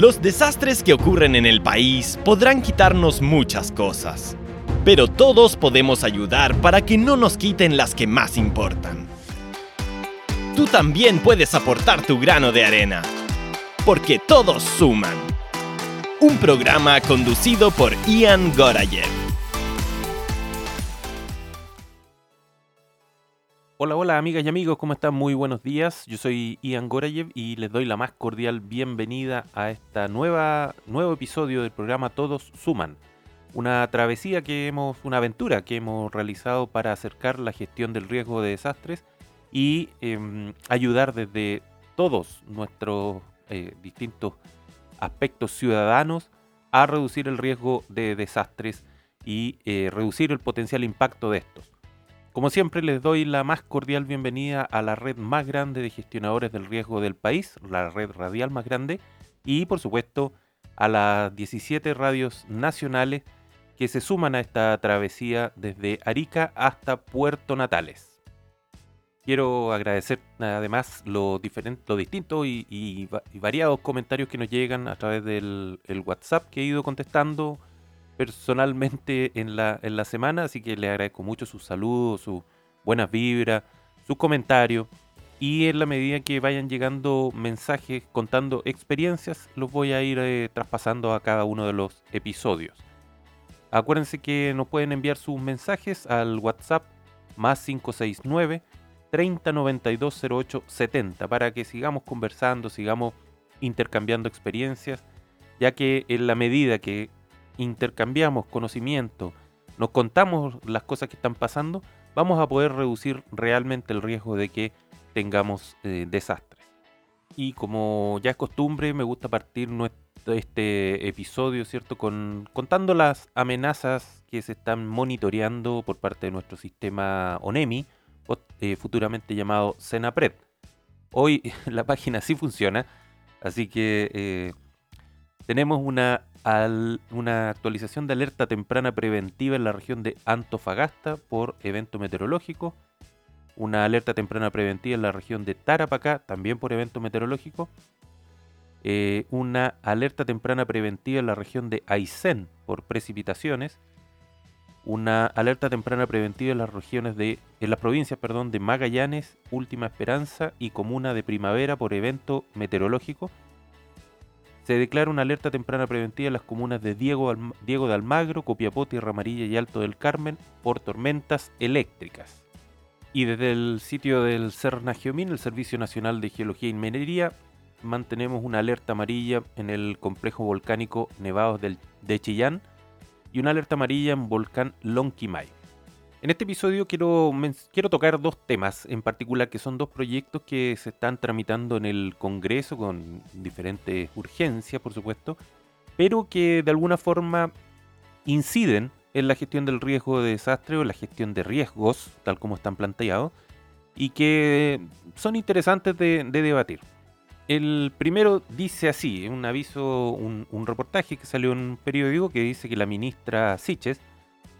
Los desastres que ocurren en el país podrán quitarnos muchas cosas, pero todos podemos ayudar para que no nos quiten las que más importan. Tú también puedes aportar tu grano de arena, porque todos suman. Un programa conducido por Ian Gorayev. Hola, hola amigas y amigos, ¿cómo están? Muy buenos días. Yo soy Ian Gorayev y les doy la más cordial bienvenida a nueva nuevo episodio del programa Todos Suman. Una travesía que hemos, una aventura que hemos realizado para acercar la gestión del riesgo de desastres y em, ayudar desde todos nuestros eh, distintos aspectos ciudadanos a reducir el riesgo de desastres y eh, reducir el potencial impacto de estos. Como siempre les doy la más cordial bienvenida a la red más grande de gestionadores del riesgo del país, la red radial más grande, y por supuesto a las 17 radios nacionales que se suman a esta travesía desde Arica hasta Puerto Natales. Quiero agradecer además los, diferentes, distintos y, variados comentarios que nos llegan a través del WhatsApp que he ido contestando personalmente en la, en la semana, así que le agradezco mucho sus saludos, sus buenas vibras, sus comentarios. Y en la medida que vayan llegando mensajes contando experiencias, los voy a ir eh, traspasando a cada uno de los episodios. Acuérdense que nos pueden enviar sus mensajes al WhatsApp más 569 3092 0870 para que sigamos conversando, sigamos intercambiando experiencias, ya que en la medida que intercambiamos conocimiento, nos contamos las cosas que están pasando, vamos a poder reducir realmente el riesgo de que tengamos eh, desastres. Y como ya es costumbre, me gusta partir este episodio, ¿cierto? Con, contando las amenazas que se están monitoreando por parte de nuestro sistema ONEMI, eh, futuramente llamado Senapred. Hoy la página sí funciona, así que eh, tenemos una una actualización de alerta temprana preventiva en la región de Antofagasta por evento meteorológico, una alerta temprana preventiva en la región de Tarapacá también por evento meteorológico, eh, una alerta temprana preventiva en la región de Aysén por precipitaciones, una alerta temprana preventiva en las regiones de en las provincias, perdón, de Magallanes, Última Esperanza y Comuna de Primavera por evento meteorológico se declara una alerta temprana preventiva en las comunas de Diego, Diego de Almagro, Copiapó, Tierra Amarilla y Alto del Carmen por tormentas eléctricas. Y desde el sitio del CERNAGEOMIN, el Servicio Nacional de Geología y Minería, mantenemos una alerta amarilla en el complejo volcánico Nevados de Chillán y una alerta amarilla en volcán Lonquimay. En este episodio quiero, quiero tocar dos temas en particular, que son dos proyectos que se están tramitando en el Congreso con diferentes urgencias, por supuesto, pero que de alguna forma inciden en la gestión del riesgo de desastre o la gestión de riesgos, tal como están planteados, y que son interesantes de, debatir. El primero dice así, un aviso, un, un reportaje que salió en un periódico que dice que la ministra Siches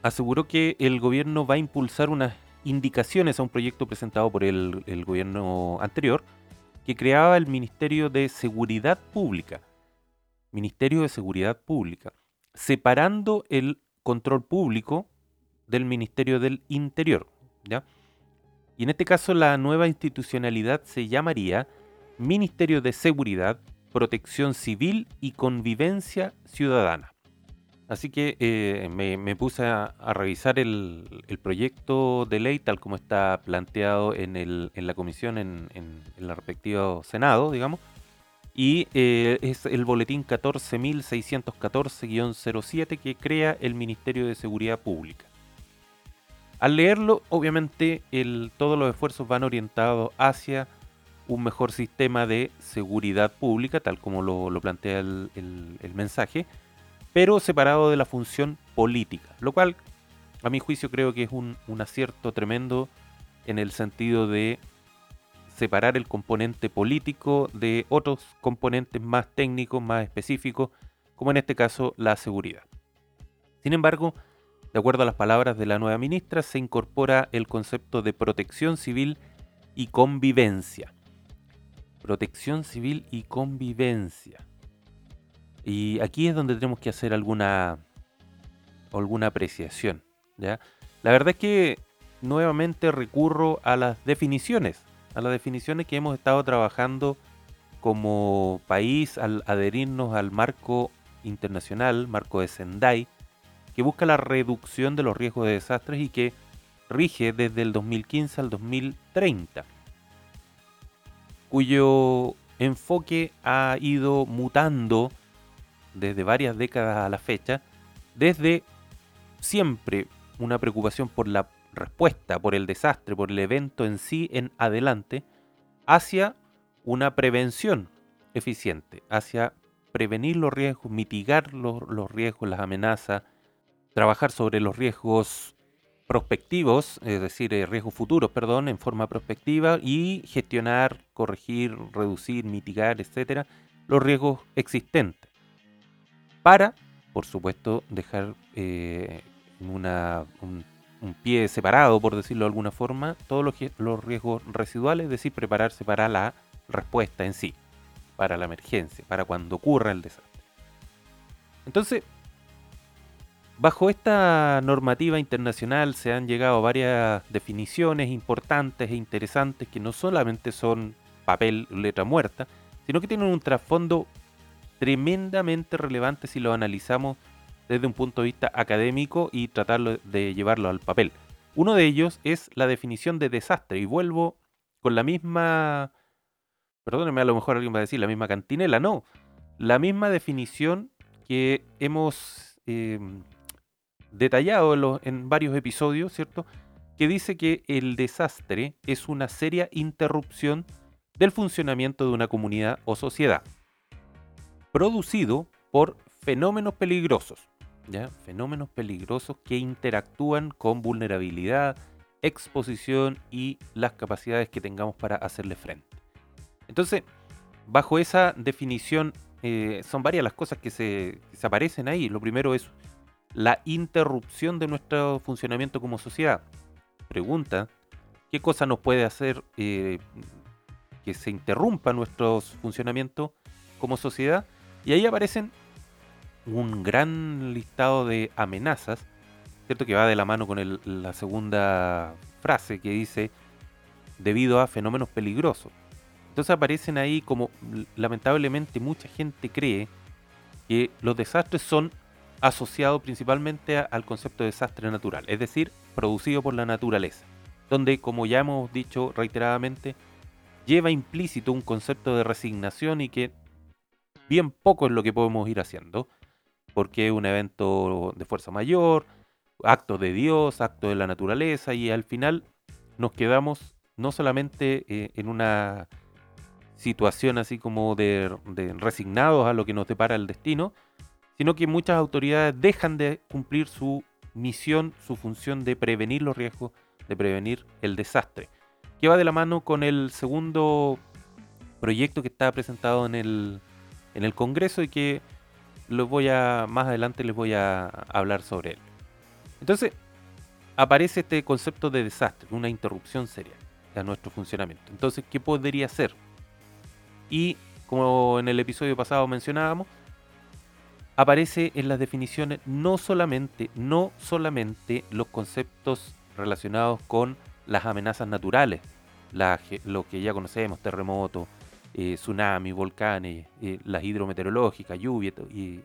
aseguró que el gobierno va a impulsar unas indicaciones a un proyecto presentado por el, gobierno anterior que creaba el Ministerio de Seguridad Pública. Ministerio de Seguridad Pública, separando el control público del Ministerio del Interior. ¿ya? Y en este caso la nueva institucionalidad se llamaría Ministerio de Seguridad, Protección Civil y Convivencia Ciudadana. Así que eh, me, puse a, revisar el, proyecto de ley tal como está planteado en, la comisión, en, el respectivo Senado, digamos. Y eh, es el boletín 14.614-07 que crea el Ministerio de Seguridad Pública. Al leerlo, obviamente, todos los esfuerzos van orientados hacia un mejor sistema de seguridad pública, tal como lo, plantea el mensaje pero separado de la función política, lo cual a mi juicio creo que es un, acierto tremendo en el sentido de separar el componente político de otros componentes más técnicos, más específicos, como en este caso la seguridad. Sin embargo, de acuerdo a las palabras de la nueva ministra, se incorpora el concepto de protección civil y convivencia. Protección civil y convivencia. Y aquí es donde tenemos que hacer alguna, alguna apreciación. ¿ya? La verdad es que nuevamente recurro a las definiciones, a las definiciones que hemos estado trabajando como país al adherirnos al marco internacional, marco de Sendai, que busca la reducción de los riesgos de desastres y que rige desde el 2015 al 2030, cuyo enfoque ha ido mutando desde varias décadas a la fecha, desde siempre una preocupación por la respuesta, por el desastre, por el evento en sí en adelante, hacia una prevención eficiente, hacia prevenir los riesgos, mitigar los, riesgos, las amenazas, trabajar sobre los riesgos prospectivos, es decir, eh, riesgos futuros, perdón, en forma prospectiva y gestionar, corregir, reducir, mitigar, etcétera, los riesgos existentes. Para, por supuesto, dejar eh, una, un, pie separado, por decirlo de alguna forma, todos los, los riesgos residuales, es decir, prepararse para la respuesta en sí, para la emergencia, para cuando ocurra el desastre. Entonces, bajo esta normativa internacional se han llegado varias definiciones importantes e interesantes que no solamente son papel, letra muerta, sino que tienen un trasfondo tremendamente relevante si lo analizamos desde un punto de vista académico y tratarlo de llevarlo al papel. Uno de ellos es la definición de desastre y vuelvo con la misma perdónenme, a lo mejor alguien va a decir la misma cantinela, no, la misma definición que hemos em, detallado en, varios episodios, ¿cierto? Que dice que el desastre es una seria interrupción del funcionamiento de una comunidad o sociedad, producido por fenómenos peligrosos, ¿ya? Fenómenos peligrosos que interactúan con vulnerabilidad, exposición y las capacidades que tengamos para hacerle frente. Entonces, bajo esa definición, eh, son varias las cosas que se, aparecen ahí. Lo primero es la interrupción de nuestro funcionamiento como sociedad. Pregunta, ¿qué cosa nos puede hacer eh, que se interrumpa nuestro funcionamiento como sociedad? Y ahí aparecen un gran listado de amenazas, ¿cierto? Que va de la mano con la segunda frase que dice, debido a fenómenos peligrosos. Entonces aparecen ahí como lamentablemente mucha gente cree que los desastres son asociados principalmente al concepto de desastre natural, es decir, producido por la naturaleza, donde como ya hemos dicho reiteradamente, lleva implícito un concepto de resignación y que bien poco es lo que podemos ir haciendo, porque es un evento de fuerza mayor, acto de Dios, acto de la naturaleza, y al final nos quedamos no solamente eh, en una situación así como de, resignados a lo que nos depara el destino, sino que muchas autoridades dejan de cumplir su misión, su función de prevenir los riesgos, de prevenir el desastre, que va de la mano con el segundo proyecto que está presentado en el, en el Congreso y que lo voy a, más adelante les voy a hablar sobre él. Entonces, aparece este concepto de desastre, una interrupción seria a nuestro funcionamiento. Entonces, ¿qué podría ser? Y como en el episodio pasado mencionábamos, aparece en las definiciones no solamente, no solamente los conceptos relacionados con las amenazas naturales, lo que ya conocemos, terremotos, eh, tsunamis, volcanes, eh, las hidrometeorológicas, lluvia, y,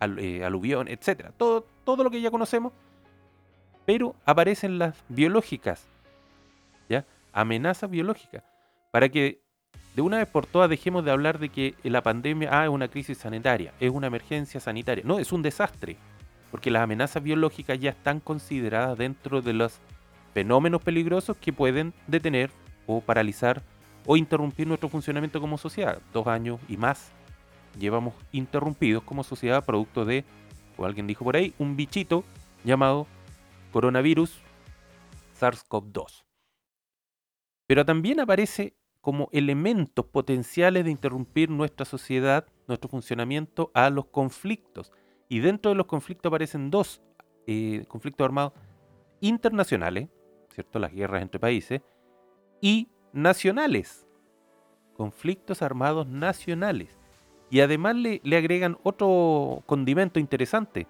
eh, etc. Todo, todo lo que ya conocemos, pero aparecen las biológicas, ¿ya? Amenazas biológicas, para que de una vez por todas dejemos de hablar de que la pandemia ah, es una crisis sanitaria, es una emergencia sanitaria. No, es un desastre, porque las amenazas biológicas ya están consideradas dentro de los fenómenos peligrosos que pueden detener o paralizar o interrumpir nuestro funcionamiento como sociedad. Dos años y más llevamos interrumpidos como sociedad producto de, o alguien dijo por ahí, un bichito llamado coronavirus SARS-CoV-2. Pero también aparece como elementos potenciales de interrumpir nuestra sociedad, nuestro funcionamiento a los conflictos. Y dentro de los conflictos aparecen dos eh, conflictos armados internacionales, ¿cierto? Las guerras entre países, y nacionales, conflictos armados nacionales. Y además le, agregan otro condimento interesante.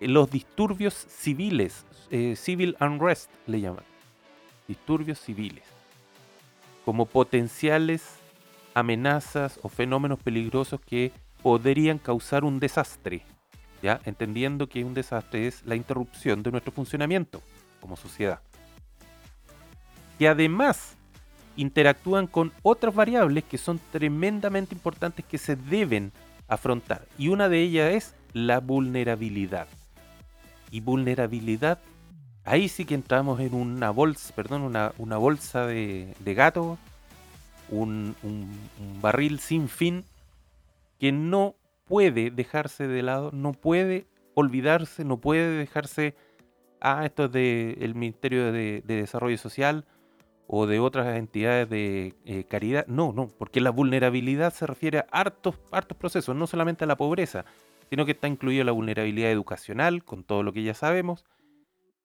Los disturbios civiles, eh, civil unrest le llaman. Disturbios civiles. Como potenciales amenazas o fenómenos peligrosos que podrían causar un desastre. ¿Ya? Entendiendo que un desastre es la interrupción de nuestro funcionamiento como sociedad. Y además interactúan con otras variables que son tremendamente importantes que se deben afrontar. Y una de ellas es la vulnerabilidad. Y vulnerabilidad, ahí sí que entramos en una bolsa, perdón, una, una bolsa de, de gato, un, un, barril sin fin que no puede dejarse de lado, no puede olvidarse, no puede dejarse, ah, esto es del Ministerio de Desarrollo Social, o de otras entidades de eh, caridad. No, no, porque la vulnerabilidad se refiere a hartos, hartos procesos, no solamente a la pobreza, sino que está incluida la vulnerabilidad educacional, con todo lo que ya sabemos,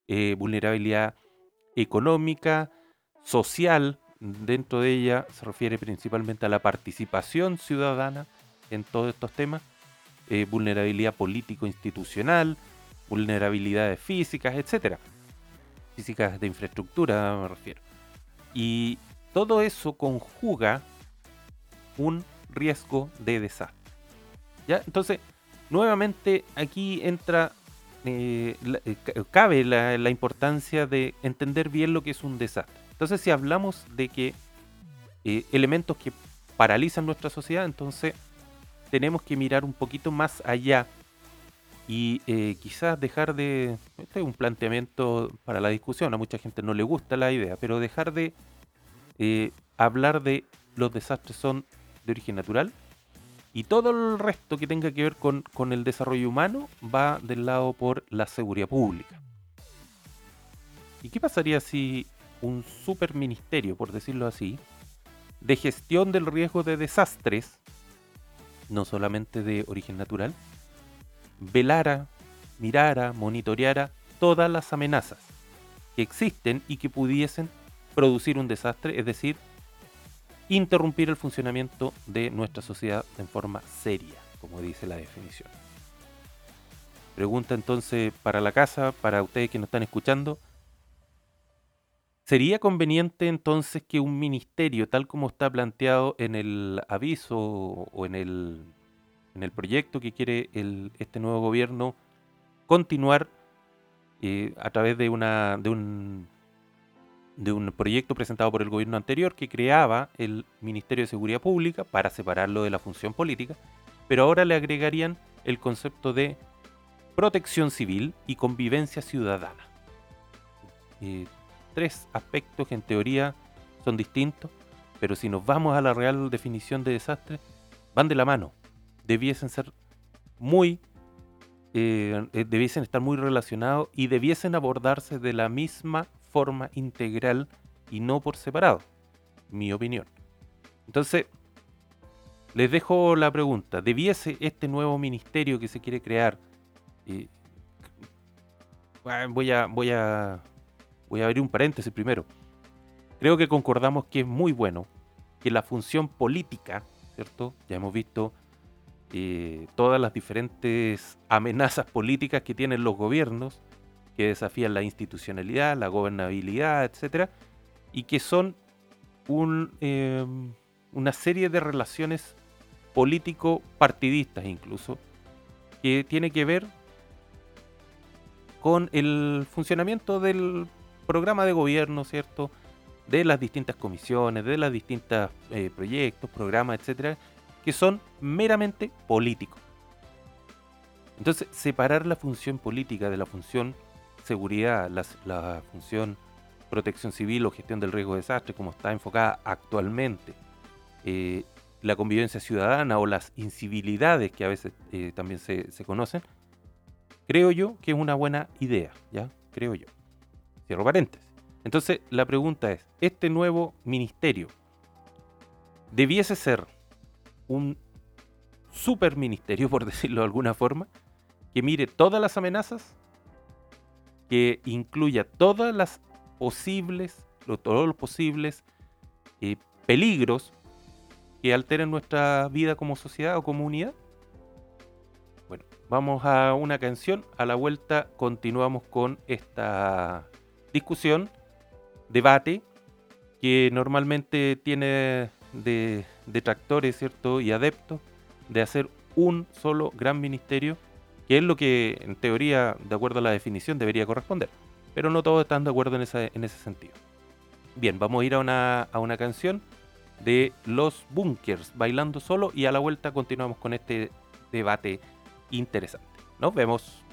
eh, vulnerabilidad económica, social, dentro de ella se refiere principalmente a la participación ciudadana en todos estos temas, eh, vulnerabilidad político-institucional, vulnerabilidades físicas, etcétera. Físicas de infraestructura me refiero. Y todo eso conjuga un riesgo de desastre. ¿Ya? Entonces, nuevamente aquí entra, eh, eh, cabe la, la, importancia de entender bien lo que es un desastre. Entonces, si hablamos de que eh, elementos que paralizan nuestra sociedad, entonces tenemos que mirar un poquito más allá y eh, quizás dejar de, este es un planteamiento para la discusión, a mucha gente no le gusta la idea, pero dejar de eh, hablar de los desastres son de origen natural y todo el resto que tenga que ver con, con el desarrollo humano va del lado por la seguridad pública. ¿Y qué pasaría si un superministerio, por decirlo así, de gestión del riesgo de desastres, no solamente de origen natural, velara, mirara, monitoreara todas las amenazas que existen y que pudiesen producir un desastre, es decir, interrumpir el funcionamiento de nuestra sociedad en forma seria, como dice la definición. Pregunta entonces para la casa, para ustedes que nos están escuchando, ¿sería conveniente entonces que un ministerio, tal como está planteado en el aviso o en el en el proyecto que quiere este nuevo gobierno continuar eh, a través de, una, de, un, de un proyecto presentado por el gobierno anterior que creaba el Ministerio de Seguridad Pública para separarlo de la función política, pero ahora le agregarían el concepto de protección civil y convivencia ciudadana. Eh, tres aspectos que en teoría son distintos, pero si nos vamos a la real definición de desastre, van de la mano debiesen ser muy, eh, eh, debiesen estar muy relacionados y debiesen abordarse de la misma forma integral y no por separado, mi opinión. Entonces, les dejo la pregunta, ¿debiese este nuevo ministerio que se quiere crear, eh, voy a, voy a, voy a abrir un paréntesis primero, creo que concordamos que es muy bueno que la función política, ¿cierto? Ya hemos visto eh, todas las diferentes amenazas políticas que tienen los gobiernos, que desafían la institucionalidad, la gobernabilidad, etcétera, y que son eh, una serie de relaciones político-partidistas incluso, que tiene que ver con el funcionamiento del programa de gobierno, ¿cierto? De las distintas comisiones, de los distintos eh, proyectos, programas, etcétera, que son meramente políticos. Entonces, separar la función política de la función seguridad, la, función protección civil o gestión del riesgo de desastre, como está enfocada actualmente, eh, la convivencia ciudadana o las incivilidades que a veces eh, también se, se, conocen, creo yo que es una buena idea, ¿ya? Creo yo. Cierro paréntesis. Entonces, la pregunta es, ¿este nuevo ministerio debiese ser un super ministerio, por decirlo de alguna forma, que mire todas las amenazas, que incluya todas las posibles, todos los posibles eh, peligros que alteren nuestra vida como sociedad o comunidad? Bueno, vamos a una canción, a la vuelta continuamos con esta discusión, debate, que normalmente tiene de detractores, ¿cierto? Y adeptos de hacer un solo gran ministerio, que es lo que en teoría, de acuerdo a la definición, debería corresponder. Pero no todos están de acuerdo en ese, en ese sentido. Bien, vamos a ir a una, a una canción de Los Bunkers, bailando solo, y a la vuelta continuamos con este debate interesante. Nos vemos.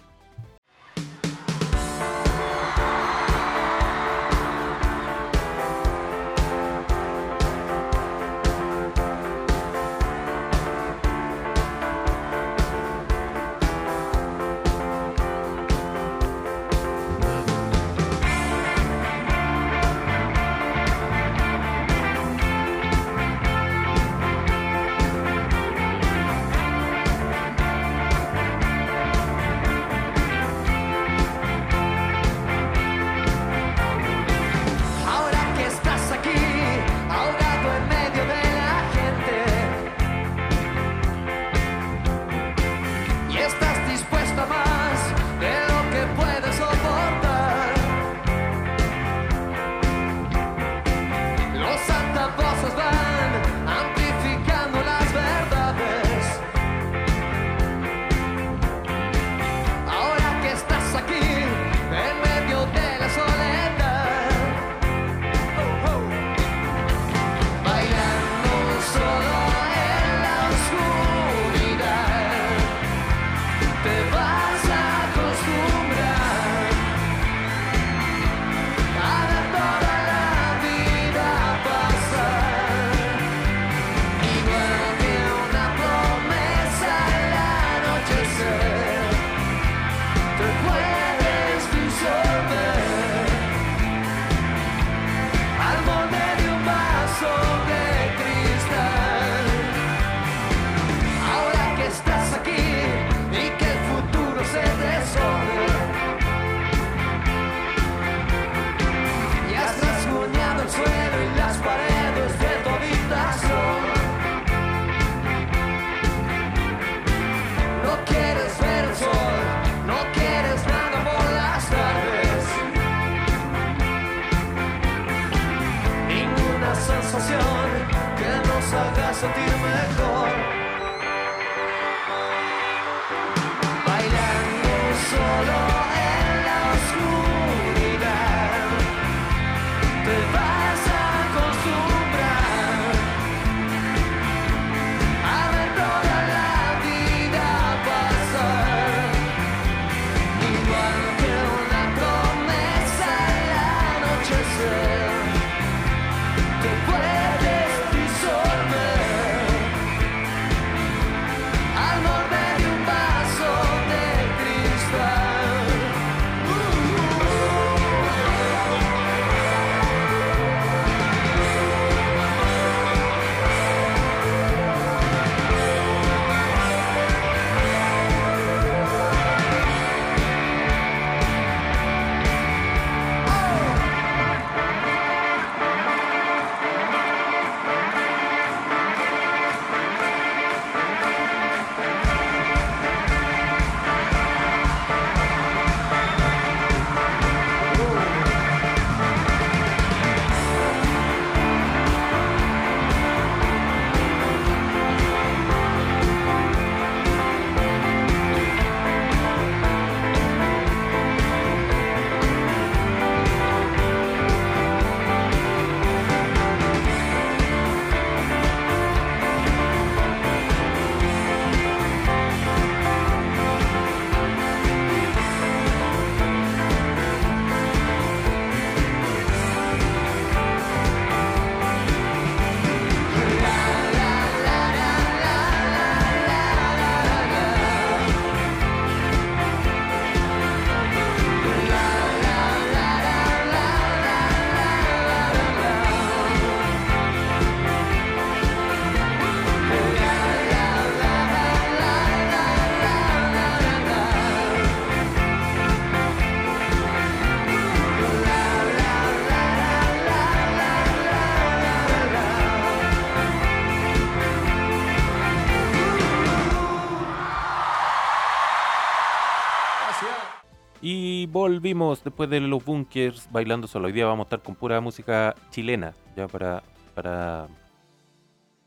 Volvimos después de los bunkers bailando solo. Hoy día vamos a estar con pura música chilena, ya para, para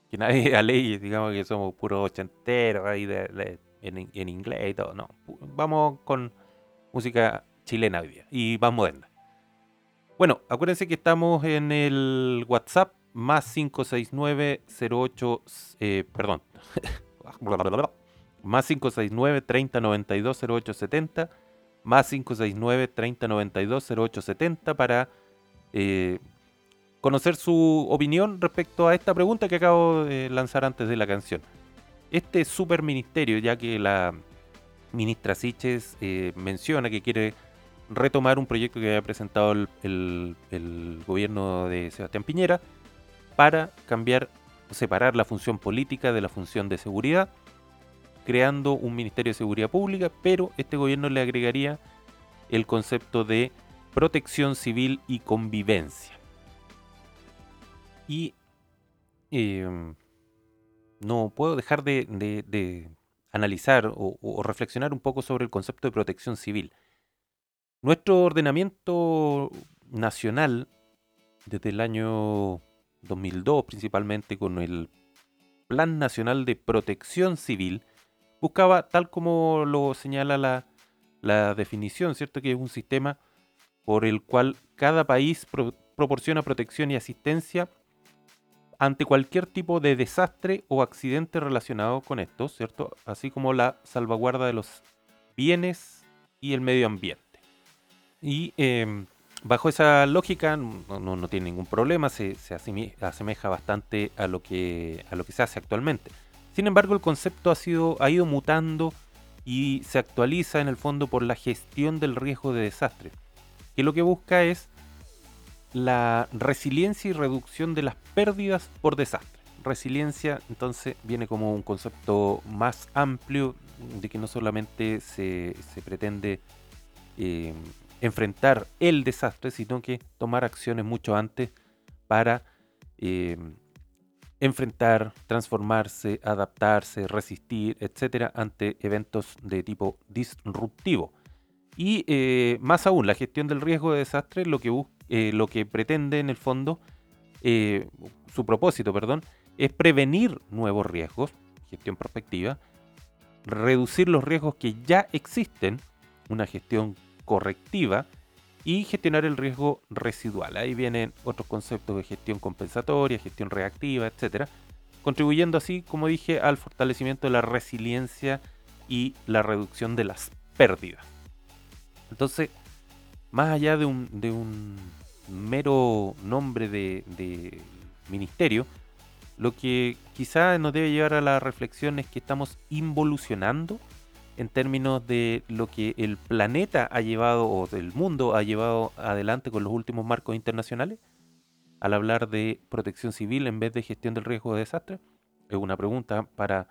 que nadie ley, digamos que somos puros ochenteros ahí de, en, inglés y todo. No, vamos con música chilena hoy día y más moderna. Bueno, acuérdense que estamos en el WhatsApp más 569-08, eh, perdón, más 569 3092 0870 más 569 3092 0870 para eh, conocer su opinión respecto a esta pregunta que acabo de lanzar antes de la canción. Este super ministerio, ya que la ministra Siches eh, menciona que quiere retomar un proyecto que había presentado el, el gobierno de Sebastián Piñera para cambiar, separar la función política de la función de seguridad creando un Ministerio de Seguridad Pública, pero este gobierno le agregaría el concepto de protección civil y convivencia. Y em, no puedo dejar de, analizar o, reflexionar un poco sobre el concepto de protección civil. Nuestro ordenamiento nacional, desde el año 2002 principalmente, con el Plan Nacional de Protección Civil, buscaba, tal como lo señala la, definición, ¿cierto? Que es un sistema por el cual cada país proporciona protección y asistencia ante cualquier tipo de desastre o accidente relacionado con esto, ¿cierto? Así como la salvaguarda de los bienes y el medio ambiente. Y em, bajo esa lógica no, tiene ningún problema, se, se asemeja bastante a lo, que, a lo que se hace actualmente. Sin embargo, el concepto ha, ido mutando y se actualiza en el fondo por la gestión del riesgo de desastre, que lo que busca es la resiliencia y reducción de las pérdidas por desastre. Resiliencia entonces viene como un concepto más amplio de que no solamente se, pretende eh, enfrentar el desastre, sino que tomar acciones mucho antes para eh, enfrentar, transformarse, adaptarse, resistir, etcétera, ante eventos de tipo disruptivo. Y eh, más aún, la gestión del riesgo de desastre lo que, eh, lo que pretende en el fondo, eh, su propósito, perdón, es prevenir nuevos riesgos, gestión prospectiva, reducir los riesgos que ya existen, una gestión correctiva, y gestionar el riesgo residual. Ahí vienen otros conceptos de gestión compensatoria, gestión reactiva, etcétera, contribuyendo así, como dije, al fortalecimiento de la resiliencia y la reducción de las pérdidas. Entonces, más allá de un, de un mero nombre de, ministerio, lo que quizá nos debe llevar a la reflexión es que estamos involucionando en términos de lo que el planeta ha llevado o el mundo ha llevado adelante con los últimos marcos internacionales al hablar de protección civil en vez de gestión del riesgo de desastre? Es una pregunta para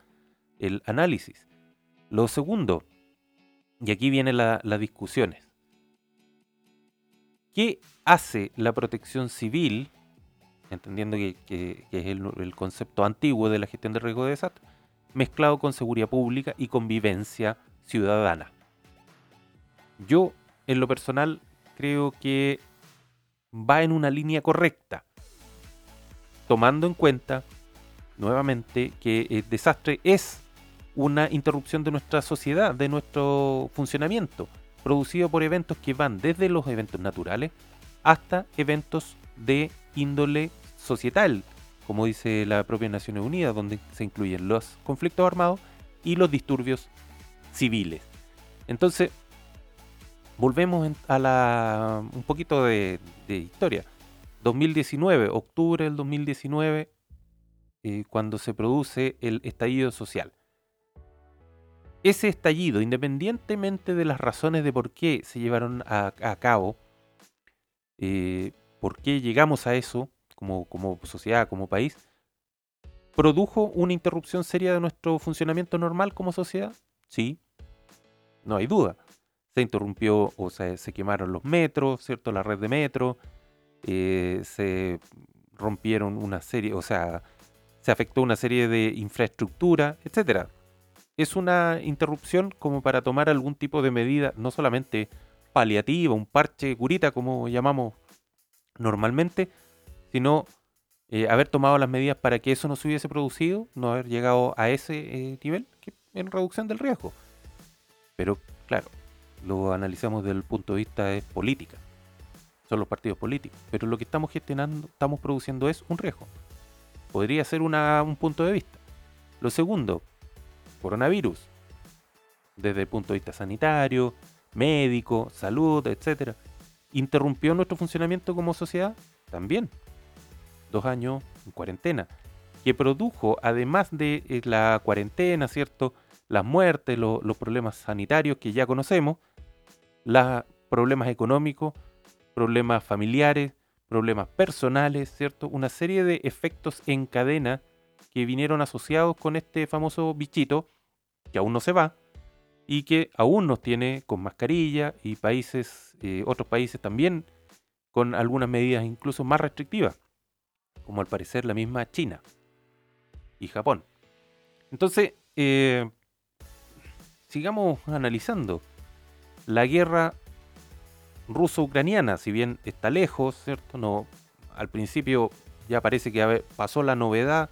el análisis. Lo segundo, y aquí vienen las discusiones. ¿Qué hace la protección civil, entendiendo que, es el, el, concepto antiguo de la gestión del riesgo de desastre, mezclado con seguridad pública y convivencia ciudadana. Yo, en lo personal, creo que va en una línea correcta, tomando en cuenta, nuevamente, que el desastre es una interrupción de nuestra sociedad, de nuestro funcionamiento, producido por eventos que van desde los eventos naturales hasta eventos de índole societal, como dice la propia Naciones Unidas, donde se incluyen los conflictos armados y los disturbios civiles. Entonces, volvemos a la, un poquito de, historia. 2019, octubre del 2019, eh, cuando se produce el estallido social. Ese estallido, independientemente de las razones de por qué se llevaron a, cabo, eh, por qué llegamos a eso, como, sociedad, como país, produjo una interrupción seria de nuestro funcionamiento normal como sociedad? Sí, no hay duda. Se interrumpió o sea, se quemaron los metros, ¿cierto? La red de metro, eh, se rompieron una serie, o sea, se afectó una serie de infraestructura, etcétera. Es una interrupción como para tomar algún tipo de medida, no solamente paliativa, un parche curita, como llamamos normalmente, sino eh, haber tomado las medidas para que eso no se hubiese producido, no haber llegado a ese eh, nivel en reducción del riesgo. Pero claro, lo analizamos desde el punto de vista de política. Son los partidos políticos. Pero lo que estamos gestionando, estamos produciendo es un riesgo. Podría ser un punto de vista. Lo segundo, coronavirus. Desde el punto de vista sanitario, médico, salud, etc. ¿Interrumpió nuestro funcionamiento como sociedad? También dos años en cuarentena, que produjo, además de eh, la cuarentena, ¿cierto? Las muertes, los problemas sanitarios que ya conocemos, los problemas económicos, problemas familiares, problemas personales, ¿cierto? Una serie de efectos en cadena que vinieron asociados con este famoso bichito, que aún no se va, y que aún nos tiene con mascarilla y países, eh, otros países también con algunas medidas incluso más restrictivas como al parecer la misma China y Japón. Entonces, eh, sigamos analizando. La guerra ruso-ucraniana, si bien está lejos, ¿cierto? No, al principio ya parece que pasó la novedad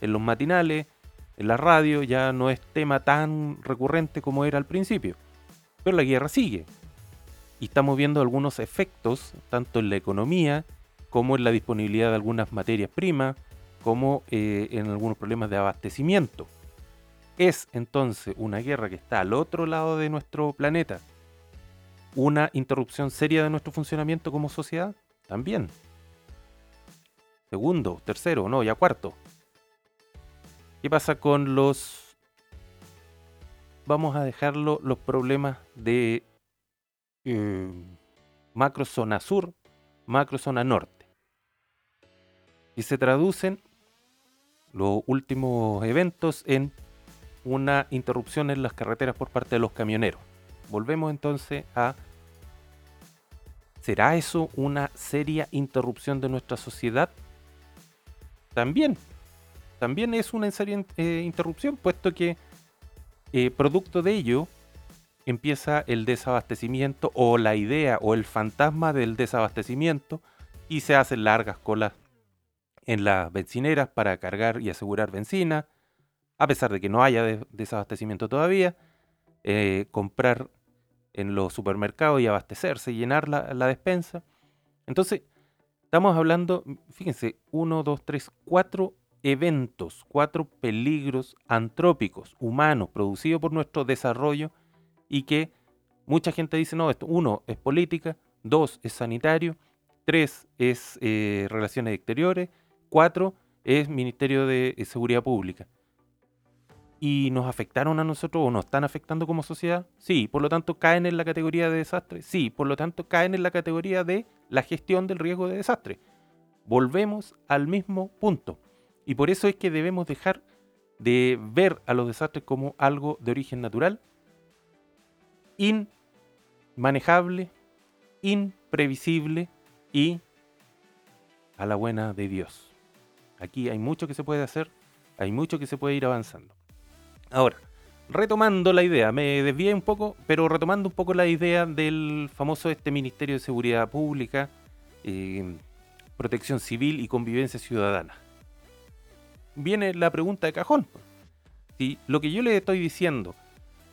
en los matinales, en la radio, ya no es tema tan recurrente como era al principio. Pero la guerra sigue. Y estamos viendo algunos efectos, tanto en la economía como en la disponibilidad de algunas materias primas, como eh, en algunos problemas de abastecimiento. Es entonces una guerra que está al otro lado de nuestro planeta, una interrupción seria de nuestro funcionamiento como sociedad, también. Segundo, tercero, no, ya cuarto. ¿Qué pasa con los... Vamos a dejarlo los problemas de eh, macro zona sur, macro zona norte y se traducen los últimos eventos en una interrupción en las carreteras por parte de los camioneros. Volvemos entonces a... ¿Será eso una seria interrupción de nuestra sociedad? También. También es una seria eh, interrupción, puesto que eh, producto de ello empieza el desabastecimiento o la idea o el fantasma del desabastecimiento y se hacen largas colas en las bencineras para cargar y asegurar benzina, a pesar de que no haya desabastecimiento todavía, eh, comprar en los supermercados y abastecerse, llenar la, la despensa. Entonces, estamos hablando, fíjense, uno, dos, tres, cuatro eventos, cuatro peligros antrópicos, humanos, producidos por nuestro desarrollo y que mucha gente dice, no, esto, uno es política, dos es sanitario, tres es eh, relaciones exteriores, 4 es Ministerio de eh, Seguridad Pública. ¿Y nos afectaron a nosotros o nos están afectando como sociedad? Sí, por lo tanto caen en la categoría de desastre. Sí, por lo tanto caen en la categoría de la gestión del riesgo de desastre. Volvemos al mismo punto. Y por eso es que debemos dejar de ver a los desastres como algo de origen natural, inmanejable, imprevisible y a la buena de Dios. Aquí hay mucho que se puede hacer, hay mucho que se puede ir avanzando. Ahora, retomando la idea, me desvié un poco, pero retomando un poco la idea del famoso este Ministerio de Seguridad Pública, eh, Protección Civil y Convivencia Ciudadana. Viene la pregunta de cajón. Si lo que yo le estoy diciendo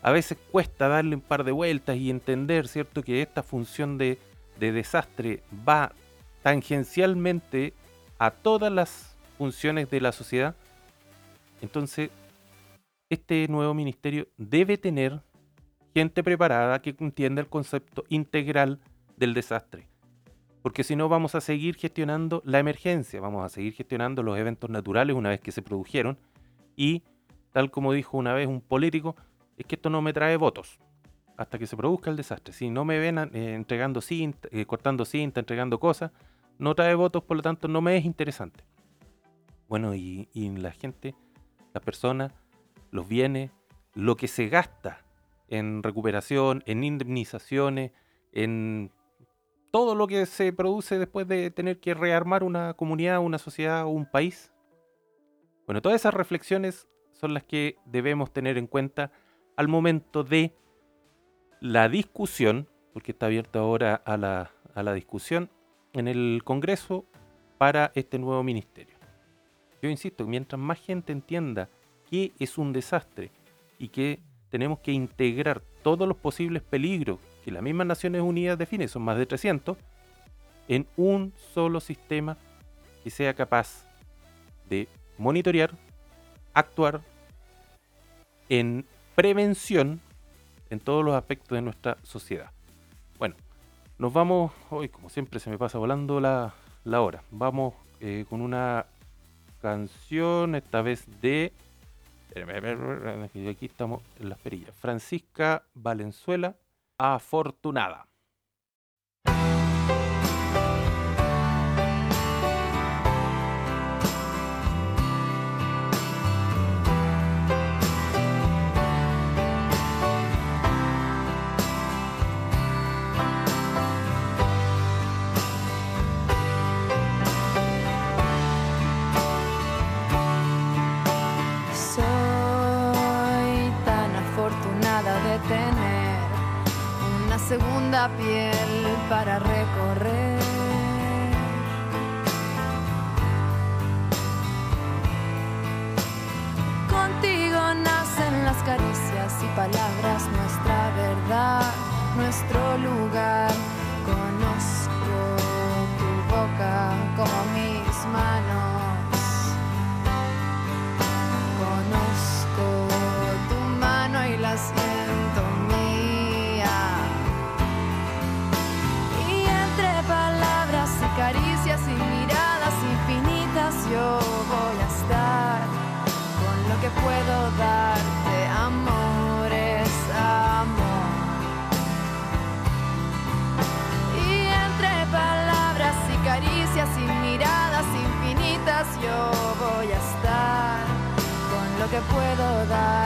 a veces cuesta darle un par de vueltas y entender, ¿cierto?, que esta función de, de desastre va tangencialmente a todas las funciones de la sociedad. Entonces, este nuevo ministerio debe tener gente preparada que entienda el concepto integral del desastre. Porque si no vamos a seguir gestionando la emergencia, vamos a seguir gestionando los eventos naturales una vez que se produjeron. Y, tal como dijo una vez un político, es que esto no me trae votos hasta que se produzca el desastre. Si no me ven eh, entregando cinta, eh, cortando cinta, entregando cosas, no trae votos, por lo tanto no me es interesante. Bueno, y, la gente, las personas, los bienes, lo que se gasta en recuperación, en indemnizaciones, en todo lo que se produce después de tener que rearmar una comunidad, una sociedad o un país. Bueno, todas esas reflexiones son las que debemos tener en cuenta al momento de la discusión porque está abierto ahora a la, a la discusión en el Congreso para este nuevo ministerio. Yo insisto, mientras más gente entienda que es un desastre y que tenemos que integrar todos los posibles peligros que las mismas Naciones Unidas define, son más de 300, en un solo sistema que sea capaz de monitorear, actuar en prevención en todos los aspectos de nuestra sociedad. Bueno, nos vamos, hoy como siempre se me pasa volando la, hora, vamos eh, con una canción, esta vez de... Aquí estamos en las perillas. Francisca Valenzuela, Afortunada. Segunda piel para recorrer. Contigo nacen las caricias y palabras, nuestra verdad, nuestro lugar. Conozco tu boca como mis manos. Puedo darte amor es amor. Y entre palabras y caricias y miradas infinitas yo voy a estar con lo que puedo darte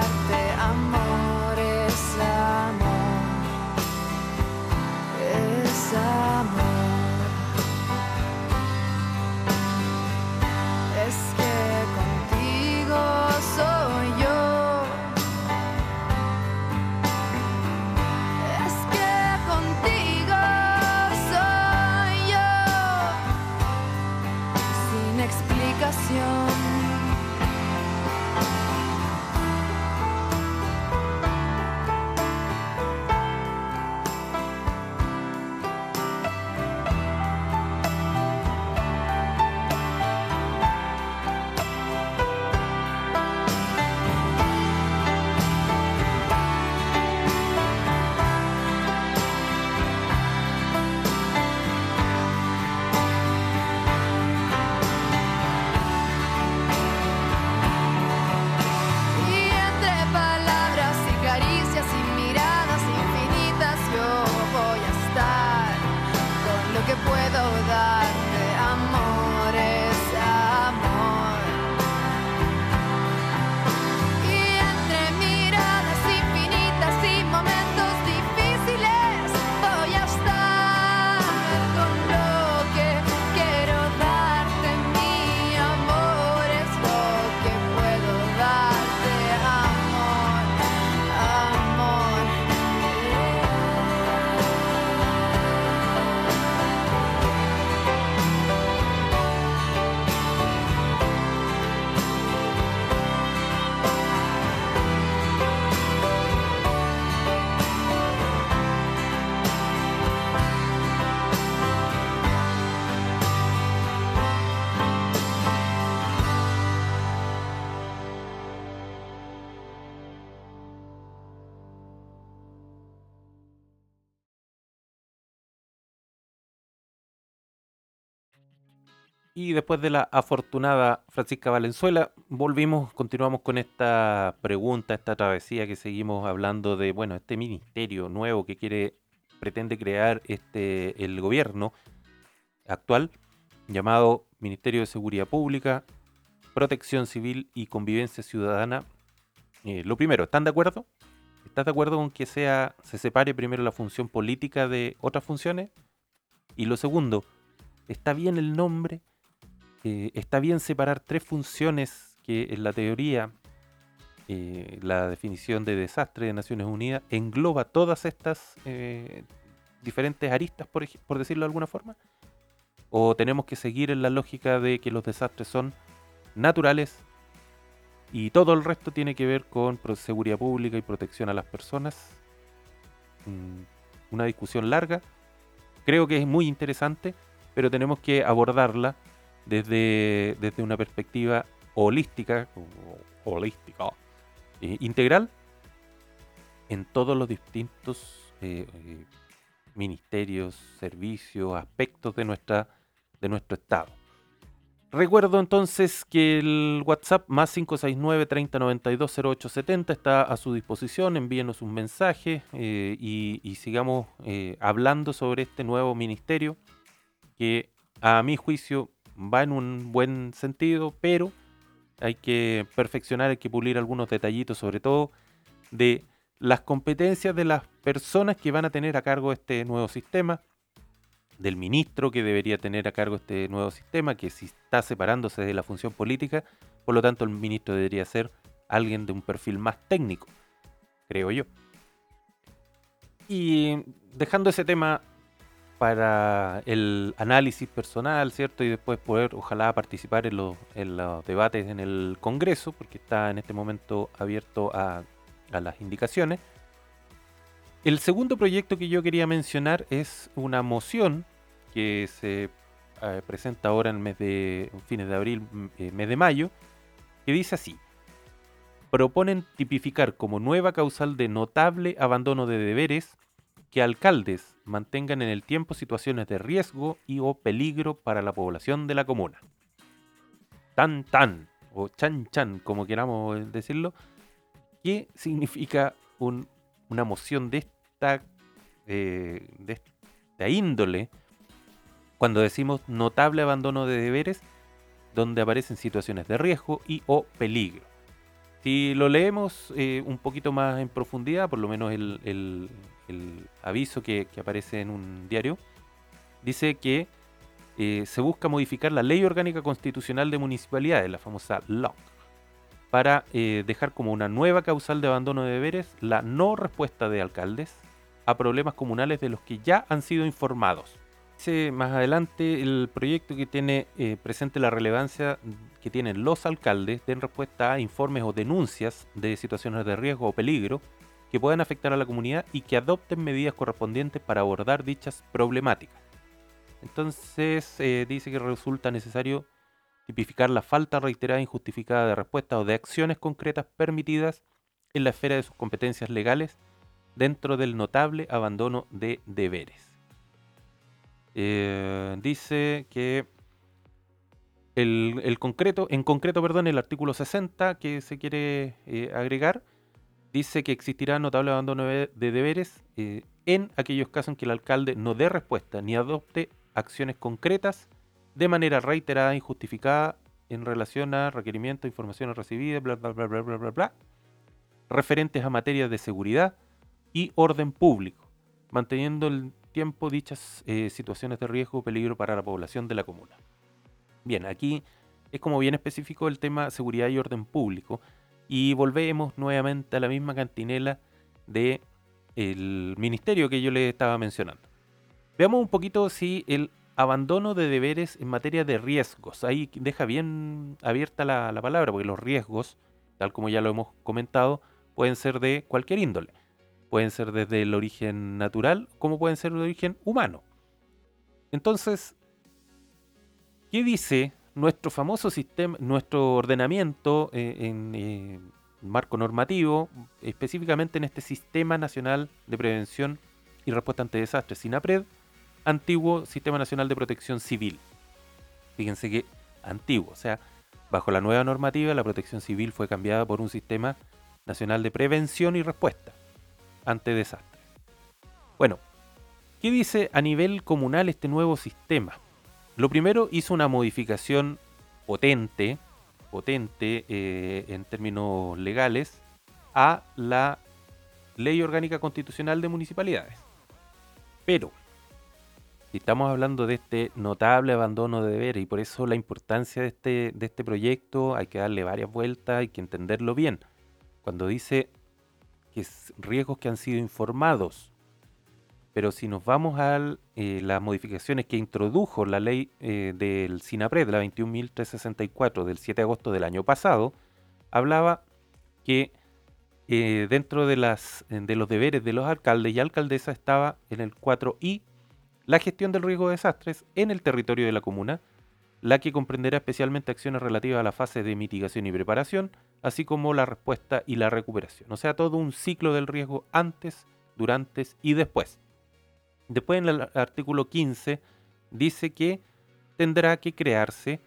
Y después de la afortunada Francisca Valenzuela, volvimos, continuamos con esta pregunta, esta travesía que seguimos hablando de, bueno, este ministerio nuevo que quiere, pretende crear este, el gobierno actual, llamado Ministerio de Seguridad Pública, Protección Civil y Convivencia Ciudadana. Eh, lo primero, ¿están de acuerdo? ¿Estás de acuerdo con que sea, se separe primero la función política de otras funciones? Y lo segundo, ¿está bien el nombre? Está bien separar tres funciones que en la teoría, eh, la definición de desastre de Naciones Unidas engloba todas estas eh, diferentes aristas, por, por decirlo de alguna forma? ¿O tenemos que seguir en la lógica de que los desastres son naturales y todo el resto tiene que ver con seguridad pública y protección a las personas? Mm, Una discusión larga. Creo que es muy interesante, pero tenemos que abordarla desde, desde una perspectiva holística, holística, eh, integral, en todos los distintos eh, eh, ministerios, servicios, aspectos de, nuestra, de nuestro Estado. Recuerdo entonces que el WhatsApp más 569 3092 0870 está a su disposición. Envíenos un mensaje y, sigamos hablando sobre este nuevo ministerio que a mi juicio va en un buen sentido, pero hay que perfeccionar, hay que pulir algunos detallitos, sobre todo de las competencias de las personas que van a tener a cargo este nuevo sistema, del ministro que debería tener a cargo este nuevo sistema, que si está separándose de la función política, por lo tanto el ministro debería ser alguien de un perfil más técnico, creo yo. Y dejando ese tema para el análisis personal, ¿cierto? Y después poder, ojalá, participar en los, debates en el Congreso, porque está en este momento abierto a, las indicaciones. El segundo proyecto que yo quería mencionar es una moción que se eh, presenta ahora en mes de fines de abril, eh, mes de mayo, que dice así: proponen tipificar como nueva causal de notable abandono de deberes que alcaldes mantengan en el tiempo situaciones de riesgo y o peligro para la población de la comuna. Tan tan o chan chan, como queramos eh, decirlo, ¿qué significa un- una moción de esta, eh, de esta índole cuando decimos notable abandono de deberes donde aparecen situaciones de riesgo y o peligro? Si lo leemos eh, un poquito más en profundidad, por lo menos el, aviso que, que aparece en un diario, dice que eh, se busca modificar la Ley Orgánica Constitucional de Municipalidades, la famosa LOC, para eh, dejar como una nueva causal de abandono de deberes la no respuesta de alcaldes a problemas comunales de los que ya han sido informados. Dice más adelante el proyecto que tiene eh, presente la relevancia que tienen los alcaldes en respuesta a informes o denuncias de situaciones de riesgo o peligro que puedan afectar a la comunidad y que adopten medidas correspondientes para abordar dichas problemáticas. Entonces eh, dice que resulta necesario tipificar la falta reiterada e injustificada de respuesta o de acciones concretas permitidas en la esfera de sus competencias legales dentro del notable abandono de deberes. Eh, dice que el, concreto, en concreto, perdón, el artículo 60 que se quiere eh, agregar, dice que existirá notable abandono de de deberes eh, en aquellos casos en que el alcalde no dé respuesta ni adopte acciones concretas de manera reiterada e injustificada en relación a requerimientos, informaciones recibidas, bla, bla, bla, bla, bla, bla, bla, referentes a materias de seguridad y orden público, manteniendo el tiempo dichas eh, situaciones de riesgo o peligro para la población de la comuna. Bien, aquí es como bien específico el tema seguridad y orden público y volvemos nuevamente a la misma cantinela de ministerio que yo le estaba mencionando. Veamos un poquito si el abandono de deberes en materia de riesgos, ahí deja bien abierta la, la palabra, porque los riesgos, tal como ya lo hemos comentado, pueden ser de cualquier índole. Pueden ser desde el origen natural, como pueden ser de origen humano. Entonces, ¿qué dice nuestro famoso sistema, nuestro ordenamiento eh, en eh, marco normativo, específicamente en este Sistema Nacional de Prevención y Respuesta ante Desastres, SINAPRED, antiguo Sistema Nacional de Protección Civil? Fíjense que antiguo, o sea, bajo la nueva normativa, la protección civil fue cambiada por un Sistema Nacional de Prevención y Respuesta ante Desastres. Bueno, ¿qué dice a nivel comunal este nuevo sistema? Lo primero hizo una modificación potente, potente eh, en términos legales, a la Ley Orgánica Constitucional de Municipalidades. Pero, si estamos hablando de este notable abandono de deberes, y por eso la importancia de este, de este proyecto, hay que darle varias vueltas, hay que entenderlo bien. Cuando dice que es riesgos que han sido informados, Pero si nos vamos a eh, las modificaciones que introdujo la ley eh, del SINAPRED, la 21.364 del 7 de agosto del año pasado, hablaba que eh, dentro de, de los deberes de los alcaldes y alcaldesas estaba en el 4I la gestión del riesgo de desastres en el territorio de la comuna, la que comprenderá especialmente acciones relativas a la fase de mitigación y preparación, así como la respuesta y la recuperación. O sea, todo un ciclo del riesgo antes, durante y después. Después en el artículo 15 dice que tendrá que crearse,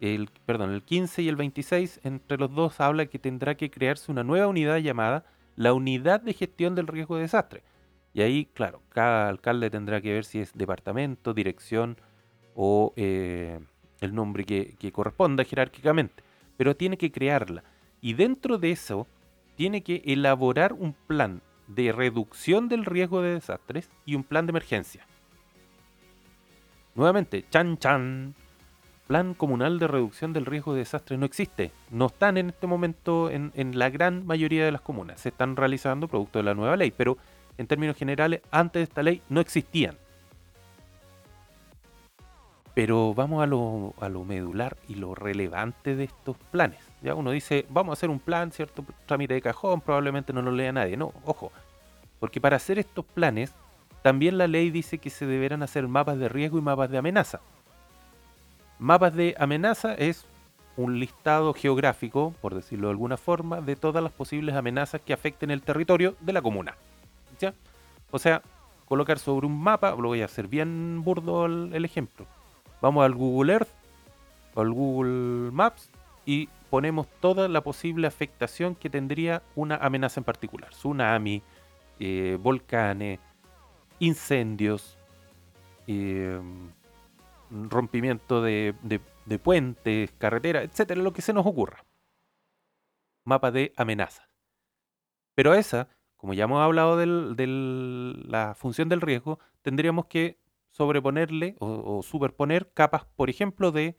el, perdón, el 15 y el 26, entre los dos habla que tendrá que crearse una nueva unidad llamada la Unidad de Gestión del Riesgo de Desastre. Y ahí, claro, cada alcalde tendrá que ver si es departamento, dirección o eh, el nombre que, corresponda jerárquicamente, pero tiene que crearla. Y dentro de eso, tiene que elaborar un plan de reducción del riesgo de desastres y un plan de emergencia. Nuevamente, chan chan. Plan comunal de reducción del riesgo de desastres no existe. No están en este momento en, en la gran mayoría de las comunas. Se están realizando producto de la nueva ley, pero en términos generales, antes de esta ley no existían. Pero vamos a lo, a lo medular y lo relevante de estos planes. Ya uno dice, vamos a hacer un plan, cierto trámite de cajón, probablemente no lo lea nadie. No, ojo, porque para hacer estos planes, también la ley dice que se deberán hacer mapas de riesgo y mapas de amenaza. Mapas de amenaza es un listado geográfico, por decirlo de alguna forma, de todas las posibles amenazas que afecten el territorio de la comuna. ¿Ya? O sea, colocar sobre un mapa, lo voy a hacer bien burdo el ejemplo vamos al Google Earth o al Google Maps y ponemos toda la posible afectación que tendría una amenaza en particular. Tsunami, eh, volcanes, incendios, eh, rompimiento de, puentes, carreteras, etcétera, lo que se nos ocurra. Mapa de amenaza. Pero esa, como ya hemos hablado de la función del riesgo, tendríamos que sobreponerle o, superponer capas, por ejemplo, de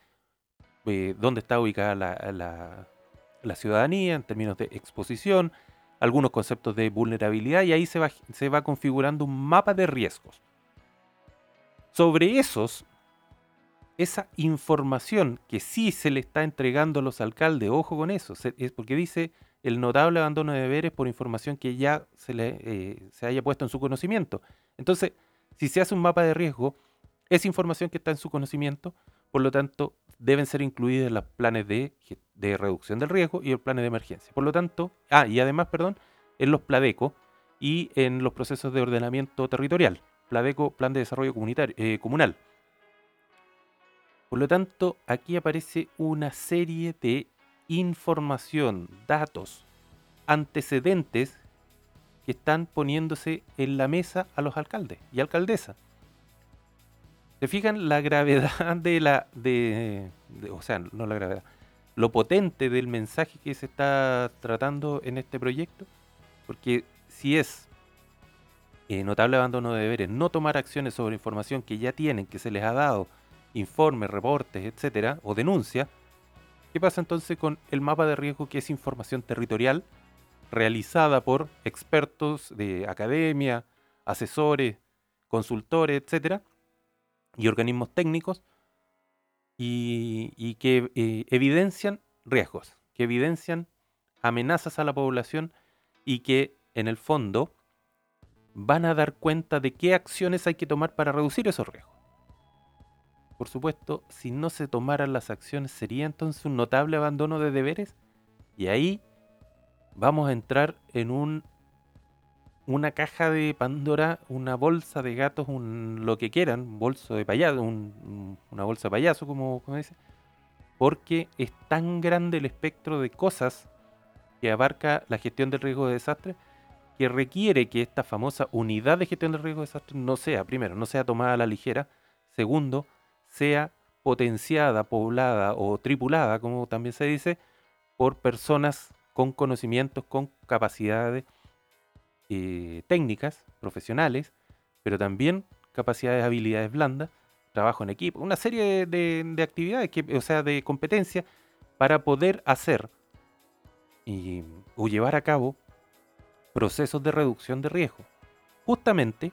eh, dónde está ubicada la, ciudadanía en términos de exposición, algunos conceptos de vulnerabilidad y ahí se va, se va configurando un mapa de riesgos. Sobre esos, esa información que sí se le está entregando a los alcaldes, ojo con eso, es porque dice el notable abandono de deberes por información que ya se, le, eh, se haya puesto en su conocimiento. Entonces, si se hace un mapa de riesgo, es información que está en su conocimiento, por lo tanto, deben ser incluidas en los planes de, reducción del riesgo y el planes de emergencia. Por lo tanto, ah, y además, perdón, en los PLADECO y en los procesos de ordenamiento territorial. PLADECO, Plan de Desarrollo Comunitario, eh, Comunal. Por lo tanto, aquí aparece una serie de información, datos, antecedentes que están poniéndose en la mesa a los alcaldes y alcaldesas. ¿Se fijan la gravedad de la. De, o sea, no la gravedad. Lo potente del mensaje que se está tratando en este proyecto? Porque si es eh, notable abandono de deberes, no tomar acciones sobre información que ya tienen, que se les ha dado, informes, reportes, etcétera, o denuncia, ¿qué pasa entonces con el mapa de riesgo que es información territorial? Realizada por expertos de academia, asesores, consultores, etcétera, y organismos técnicos, y, que eh, evidencian riesgos, que evidencian amenazas a la población y que en el fondo van a dar cuenta de qué acciones hay que tomar para reducir esos riesgos. Por supuesto, si no se tomaran las acciones sería entonces un notable abandono de deberes y ahí vamos a entrar en un una caja de Pandora, una bolsa de gatos, un lo que quieran, un bolso de payaso, una bolsa de payaso, como, como dice, porque es tan grande el espectro de cosas que abarca la gestión del riesgo de desastre que requiere que esta famosa unidad de gestión del riesgo de desastre no sea, primero, no sea tomada a la ligera, segundo, sea potenciada, poblada o tripulada, como también se dice, por personas con conocimientos, con capacidades eh, técnicas, profesionales, pero también capacidades, habilidades blandas, trabajo en equipo, una serie de, actividades, o sea, de competencias para poder hacer y, o llevar a cabo procesos de reducción de riesgo. Justamente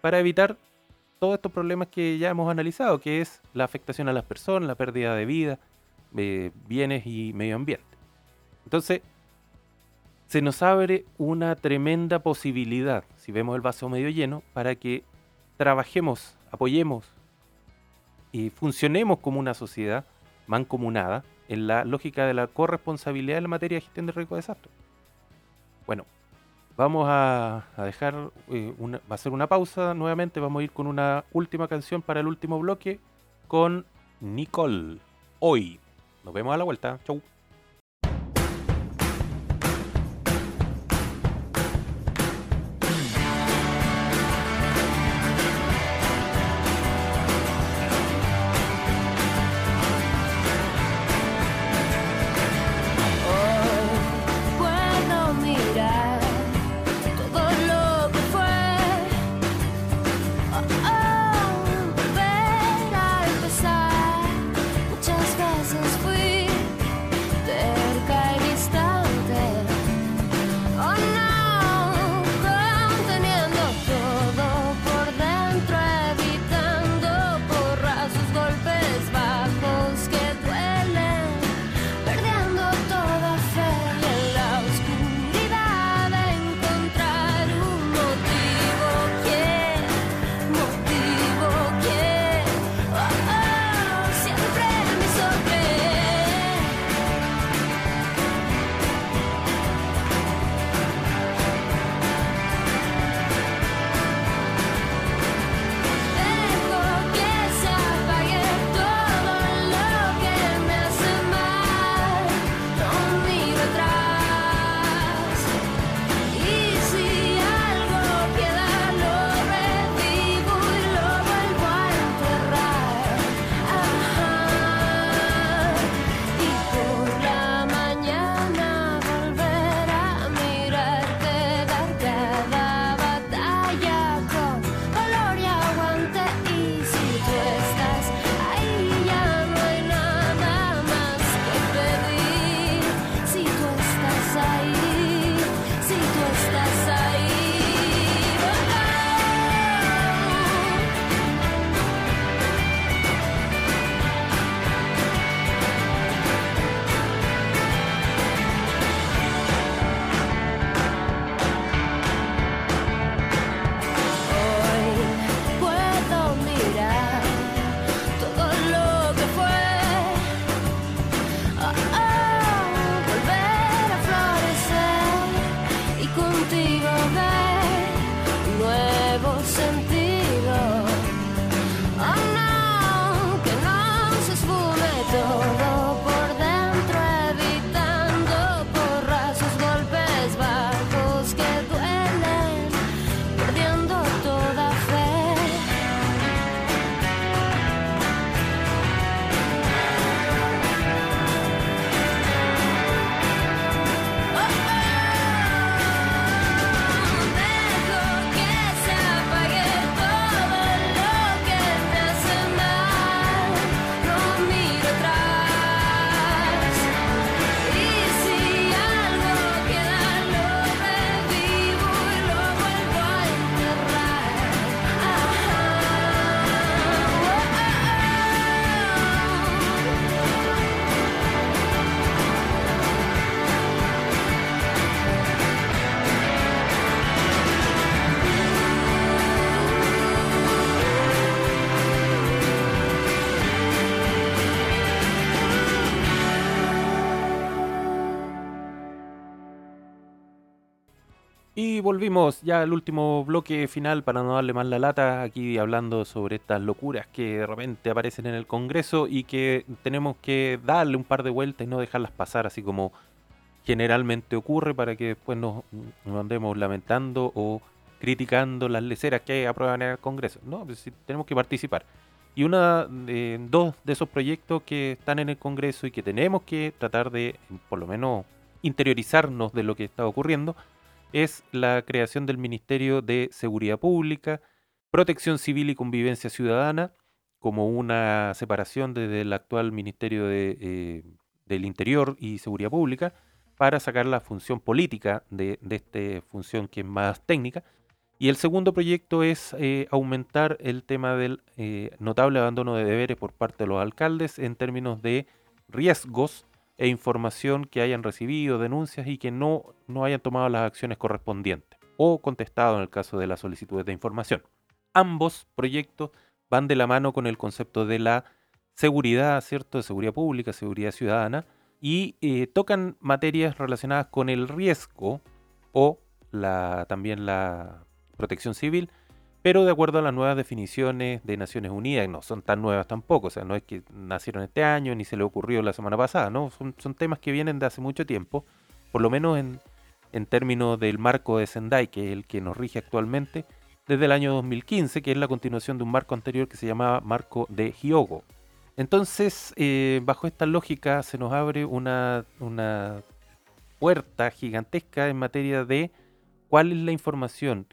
para evitar todos estos problemas que ya hemos analizado, que es la afectación a las personas, la pérdida de vida, eh, bienes y medio ambiente. Entonces, se nos abre una tremenda posibilidad, si vemos el vaso medio lleno, para que trabajemos, apoyemos y funcionemos como una sociedad mancomunada en la lógica de la corresponsabilidad en la materia de gestión de riesgo de desastre. Bueno, vamos a, dejar, eh, una, va a ser una pausa nuevamente, vamos a ir con una última canción para el último bloque con Nicole. Hoy. Nos vemos a la vuelta. Chau. Volvimos ya al último bloque final para no darle más la lata, aquí hablando sobre estas locuras que de repente aparecen en el Congreso y que tenemos que darle un par de vueltas y no dejarlas pasar así como generalmente ocurre para que después nos, andemos lamentando o criticando las leceras que aprueban en el Congreso. No, pues tenemos que participar. Y una dos de esos proyectos que están en el Congreso y que tenemos que tratar de, por lo menos, interiorizarnos de lo que está ocurriendo, es la creación del Ministerio de Seguridad Pública, Protección Civil y Convivencia Ciudadana, como una separación desde el actual Ministerio de, eh, del Interior y Seguridad Pública, para sacar la función política de, esta función que es más técnica, Y el segundo proyecto es eh, aumentar el tema del eh, notable abandono de deberes por parte de los alcaldes en términos de riesgos e información que hayan recibido, denuncias y que no, no hayan tomado las acciones correspondientes o contestado en el caso de las solicitudes de información. Ambos proyectos van de la mano con el concepto de la seguridad, ¿cierto? De seguridad pública, seguridad ciudadana, y eh, tocan materias relacionadas con el riesgo o la, también la protección civil, pero de acuerdo a las nuevas definiciones de Naciones Unidas, no son tan nuevas tampoco, o sea, no es que nacieron este año ni se le ocurrió la semana pasada, no, son, temas que vienen de hace mucho tiempo, por lo menos en, en términos del marco de Sendai, que es el que nos rige actualmente, desde el año 2015, que es la continuación de un marco anterior que se llamaba Marco de Hyogo. Entonces, eh, bajo esta lógica, se nos abre una, una puerta gigantesca en materia de cuál es la información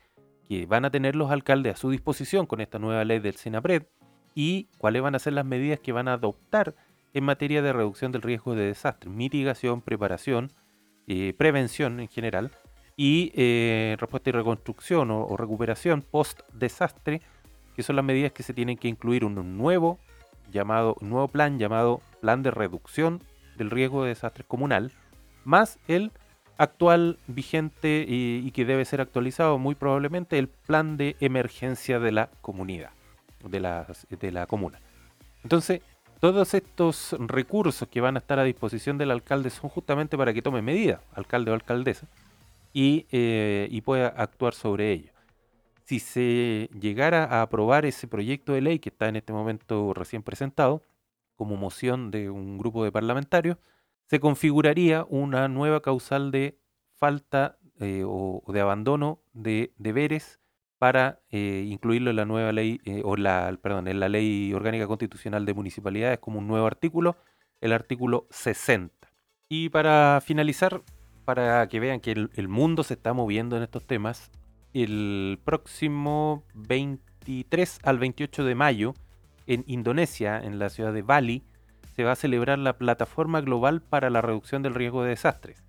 que van a tener los alcaldes a su disposición con esta nueva ley del SENAPRED y cuáles van a ser las medidas que van a adoptar en materia de reducción del riesgo de desastre, mitigación, preparación, eh, prevención en general y eh, respuesta y reconstrucción o, recuperación post-desastre, que son las medidas que se tienen que incluir en un nuevo llamado nuevo plan llamado Plan de Reducción del Riesgo de Desastres Comunal, más el actual vigente y, que debe ser actualizado muy probablemente el plan de emergencia de la comunidad, de la, de la comuna. Entonces, todos estos recursos que van a estar a disposición del alcalde son justamente para que tome medidas, alcalde o alcaldesa, eh, y pueda actuar sobre ello si se llegara a aprobar ese proyecto de ley que está en este momento recién presentado, como moción de un grupo de parlamentarios, se configuraría una nueva causal de falta eh, o, de abandono de deberes para eh, incluirlo en la nueva ley, eh, o la, perdón, en la ley orgánica constitucional de municipalidades como un nuevo artículo, el artículo 60. Y para finalizar, para que vean que el mundo se está moviendo en estos temas, el próximo 23 al 28 de mayo en Indonesia, en la ciudad de Bali, se va a celebrar la Plataforma Global para la Reducción del Riesgo de Desastres.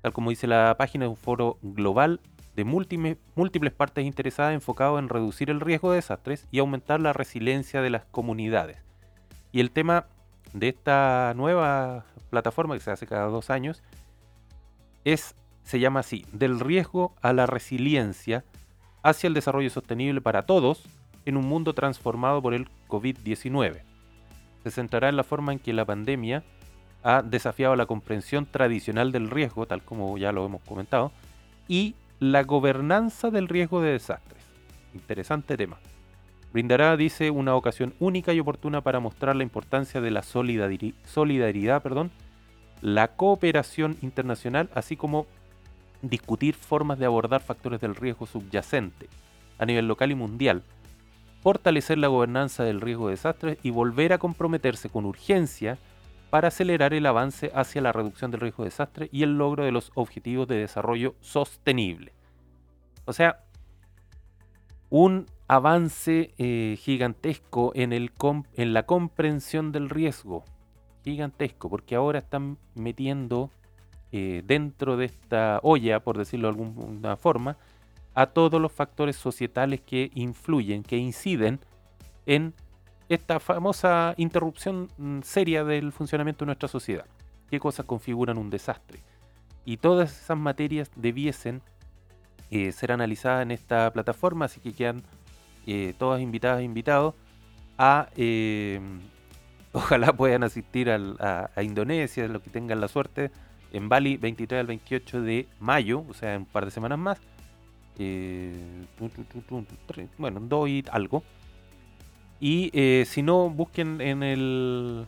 Tal como dice la página, de un foro global de múltiples, múltiples partes interesadas enfocado en reducir el riesgo de desastres y aumentar la resiliencia de las comunidades. Y el tema de esta nueva plataforma que se hace cada dos años es se llama así, del riesgo a la resiliencia hacia el desarrollo sostenible para todos en un mundo transformado por el COVID-19. Se centrará en la forma en que la pandemia ha desafiado la comprensión tradicional del riesgo, tal como ya lo hemos comentado, y la gobernanza del riesgo de desastres. Interesante tema. Brindará, dice, una ocasión única y oportuna para mostrar la importancia de la solidaridad, perdón, la cooperación internacional, así como discutir formas de abordar factores del riesgo subyacente a nivel local y mundial, fortalecer la gobernanza del riesgo de desastres y volver a comprometerse con urgencia para acelerar el avance hacia la reducción del riesgo de desastre y el logro de los objetivos de desarrollo sostenible. O sea, un avance eh, gigantesco en, el en la comprensión del riesgo. Gigantesco, porque ahora están metiendo eh, dentro de esta olla, por decirlo de alguna forma, a todos los factores societales que influyen, que inciden en esta famosa interrupción mm, seria del funcionamiento de nuestra sociedad. ¿Qué cosas configuran un desastre? Y todas esas materias debiesen eh, ser analizadas en esta plataforma, así que quedan eh, todas invitadas e invitados a... ojalá puedan asistir a, a Indonesia, los que tengan la suerte en Bali 23 al 28 de mayo, o sea, en un par de semanas más. Eh, bueno, dos y algo. Y eh, si no, busquen en el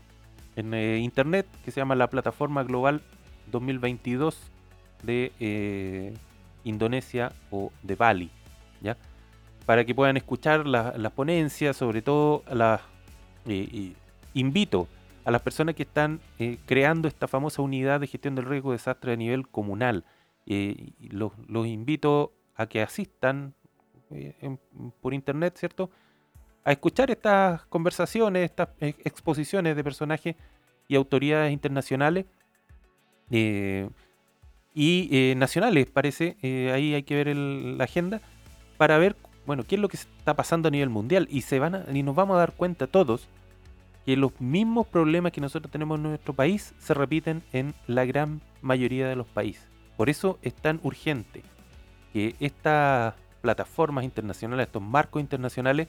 en eh, internet que se llama la plataforma global 2022 de Indonesia o de Bali, ¿ya? Para que puedan escuchar las ponencias, sobre todo las invito a las personas que están eh, creando esta famosa unidad de gestión del riesgo de desastre a nivel comunal. Eh, los, invito a que asistan eh, por internet, ¿cierto? A escuchar estas conversaciones, estas exposiciones de personajes y autoridades internacionales y nacionales, parece. ahí hay que ver la agenda para ver, bueno, qué es lo que está pasando a nivel mundial y se van y nos vamos a dar cuenta todos que los mismos problemas que nosotros tenemos en nuestro país se repiten en la gran mayoría de los países. Por eso es tan urgente que estas plataformas internacionales, estos marcos internacionales,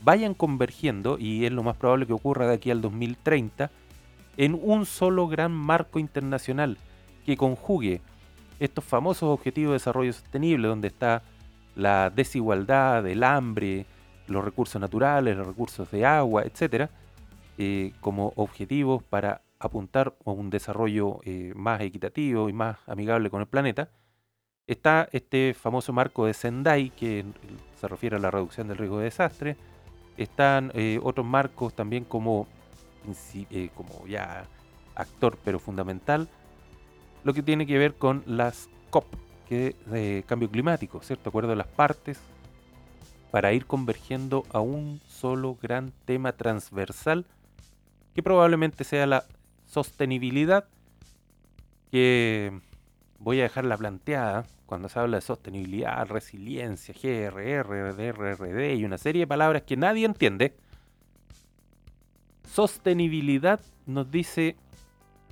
vayan convergiendo, y es lo más probable que ocurra de aquí al 2030, en un solo gran marco internacional que conjugue estos famosos objetivos de desarrollo sostenible, donde está la desigualdad, el hambre, los recursos naturales, los recursos de agua, etcétera, eh, como objetivos para apuntar a un desarrollo eh, más equitativo y más amigable con el planeta, está este famoso marco de Sendai, que se refiere a la reducción del riesgo de desastre. Están eh, otros marcos también como, como ya actor, pero fundamental, lo que tiene que ver con las COP, que de cambio climático, ¿cierto? Acuerdo de las partes para ir convergiendo a un solo gran tema transversal que probablemente sea la sostenibilidad, que voy a dejarla planteada cuando se habla de sostenibilidad, resiliencia, GRR, DRRD y una serie de palabras que nadie entiende. Sostenibilidad nos dice,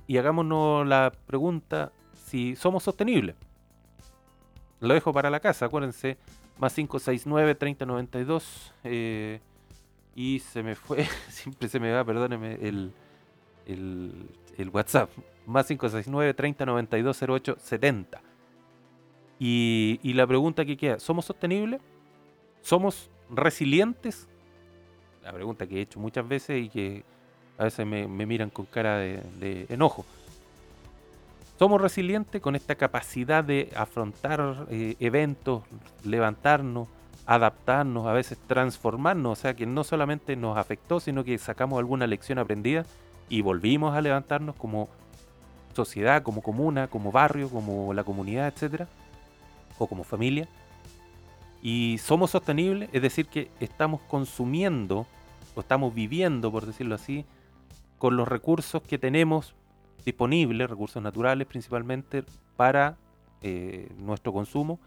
y hagámonos la pregunta, si somos sostenibles. Lo dejo para la casa, acuérdense, más 569 3092 eh, y se me fue, siempre se me va, perdóneme, el, el, WhatsApp. Más 569 3092 08 70. Y, la pregunta que queda, ¿somos sostenibles? ¿Somos resilientes? La pregunta que he hecho muchas veces y que a veces me, miran con cara de, enojo. ¿Somos resilientes con esta capacidad de afrontar eh, eventos, levantarnos, adaptarnos, a veces transformarnos, o sea que no solamente nos afectó, sino que sacamos alguna lección aprendida y volvimos a levantarnos como sociedad, como comuna, como barrio, como la comunidad, etcétera, o como familia. Y somos sostenibles, es decir, que estamos consumiendo o estamos viviendo, por decirlo así, con los recursos que tenemos disponibles, recursos naturales principalmente, para eh, nuestro consumo,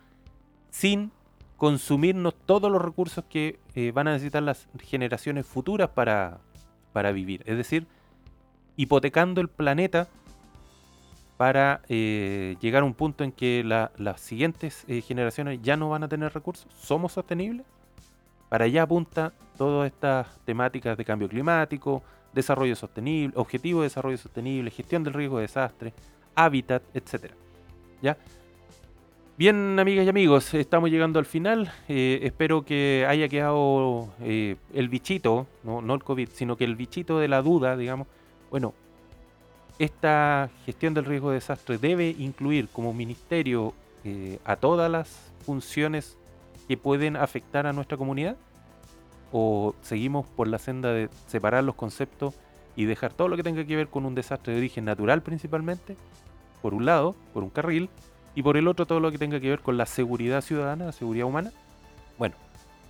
sin consumirnos todos los recursos que eh, van a necesitar las generaciones futuras para, para vivir. Es decir, hipotecando el planeta para eh, llegar a un punto en que las siguientes eh, generaciones ya no van a tener recursos. ¿Somos sostenibles? Para allá apunta todas estas temáticas de cambio climático, desarrollo sostenible, objetivo de desarrollo sostenible, gestión del riesgo de desastre, hábitat, etc. ¿Ya? Bien, amigas y amigos, estamos llegando al final. Eh, espero que haya quedado el bichito, no, no el COVID, sino que el bichito de la duda, digamos, bueno, esta gestión del riesgo de desastre debe incluir como ministerio eh, a todas las funciones que pueden afectar a nuestra comunidad? ¿O seguimos por la senda de separar los conceptos y dejar todo lo que tenga que ver con un desastre de origen natural principalmente, por un lado, por un carril, y por el otro todo lo que tenga que ver con la seguridad ciudadana, la seguridad humana? Bueno,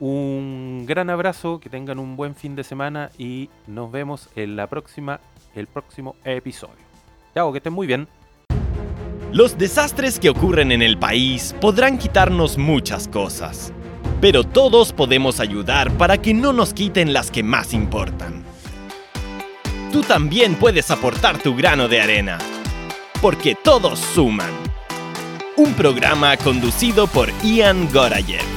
un gran abrazo, que tengan un buen fin de semana y nos vemos en la próxima el próximo episodio. Chao, que estén muy bien. Los desastres que ocurren en el país podrán quitarnos muchas cosas, pero todos podemos ayudar para que no nos quiten las que más importan. Tú también puedes aportar tu grano de arena, porque todos suman. Un programa conducido por Ian Gorayev.